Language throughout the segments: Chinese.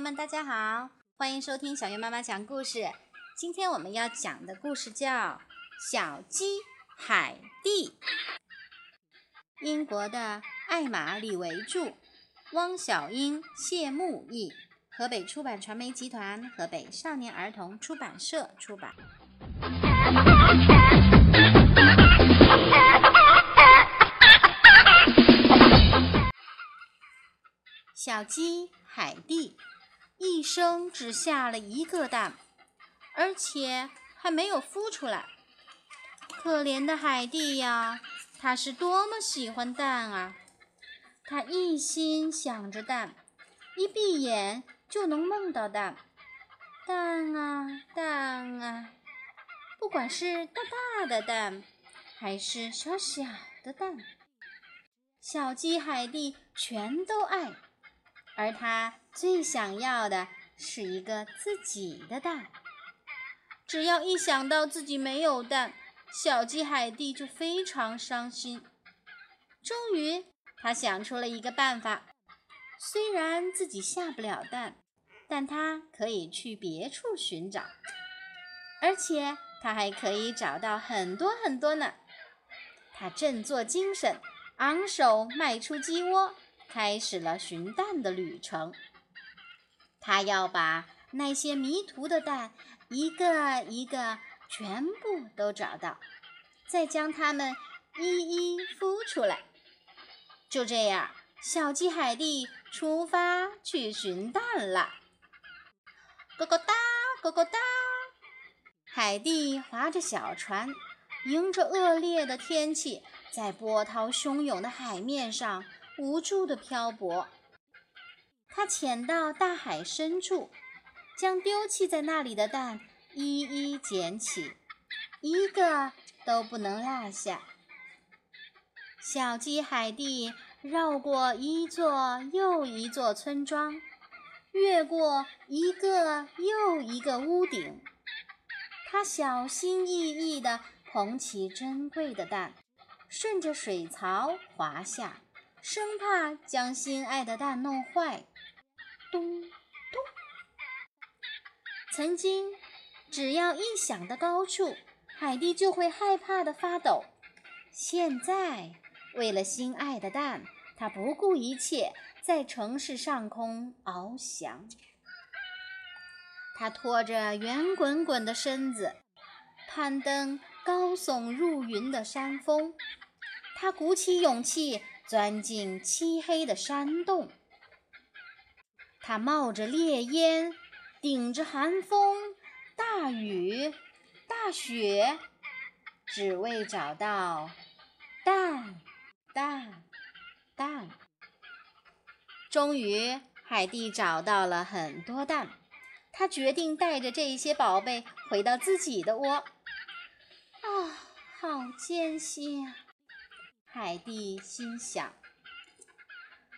友们，大家好，欢迎收听小月妈妈讲故事。今天我们要讲的故事叫《小鸡海蒂》。英国的艾玛·李维著，汪小英、谢木译，河北出版传媒集团、河北少年儿童出版社出版。小鸡海蒂一生只下了一个蛋，而且还没有孵出来。可怜的海蒂呀，它是多么喜欢蛋啊！它一心想着蛋，一闭眼就能梦到蛋。蛋啊蛋啊，不管是大大的蛋，还是小小的蛋，小鸡海蒂全都爱。而他最想要的是一个自己的蛋。只要一想到自己没有蛋，小鸡海蒂就非常伤心。终于，他想出了一个办法：虽然自己下不了蛋，但他可以去别处寻找，而且他还可以找到很多很多呢。他振作精神，昂首迈出鸡窝。开始了寻蛋的旅程。他要把那些迷途的蛋一个一个全部都找到，再将它们一一孵出来。就这样，小鸡海蒂出发去寻蛋了。咯咯哒，咯咯哒，海蒂划着小船，迎着恶劣的天气，在波涛汹涌的海面上。无助的漂泊，他潜到大海深处，将丢弃在那里的蛋一一捡起，一个都不能落下。小鸡海蒂绕过一座又一座村庄，越过一个又一个屋顶，他小心翼翼地捧起珍贵的蛋，顺着水槽滑下。生怕将心爱的蛋弄坏，咚咚。曾经，只要一想到高处，海蒂就会害怕的发抖。现在，为了心爱的蛋，他不顾一切，在城市上空翱翔。他拖着圆滚滚的身子，攀登高耸入云的山峰。他鼓起勇气。钻进漆黑的山洞，他冒着烈烟，顶着寒风、大雨、大雪，只为找到蛋、蛋、蛋。终于，海蒂找到了很多蛋，他决定带着这些宝贝回到自己的窝。啊，好艰辛啊！海蒂心想：“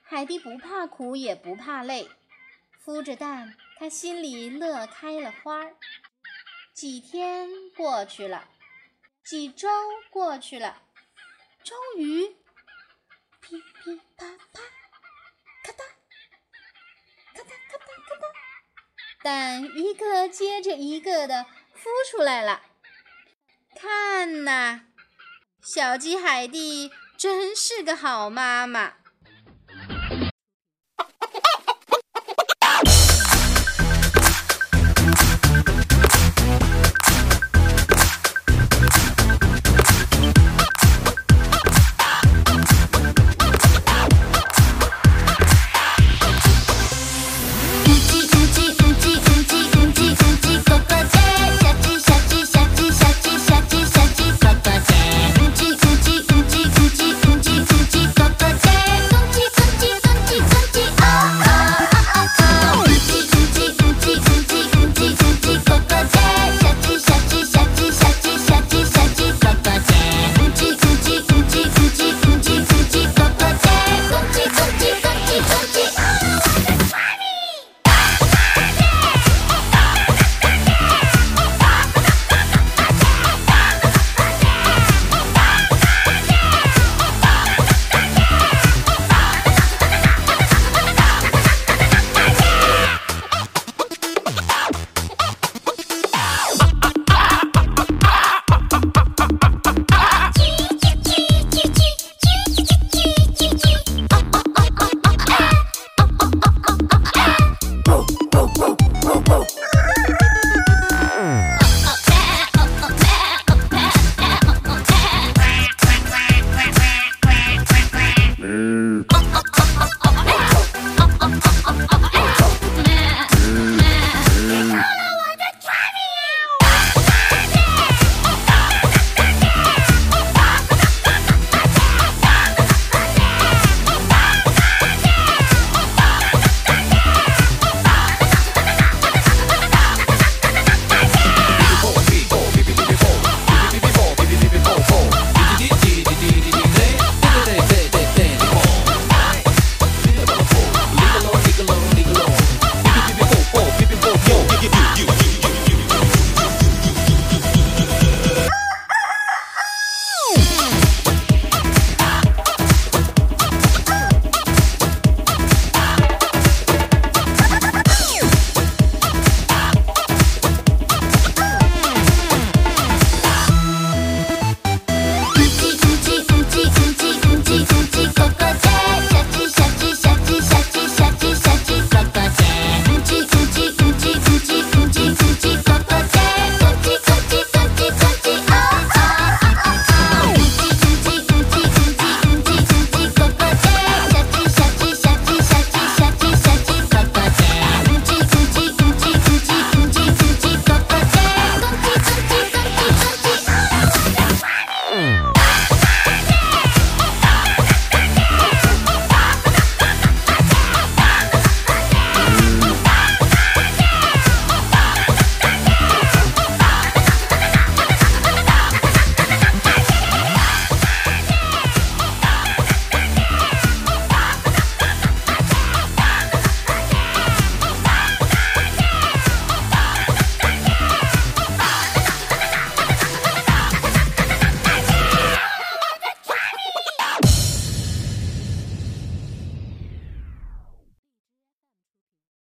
海蒂不怕苦，也不怕累，孵着蛋，他心里乐开了花儿。几天过去了，几周过去了，终于，噼噼啪啪，咔嗒，咔嗒咔嗒咔嗒，蛋一个接着一个的孵出来了。看呐，小鸡海蒂。”真是个好妈妈。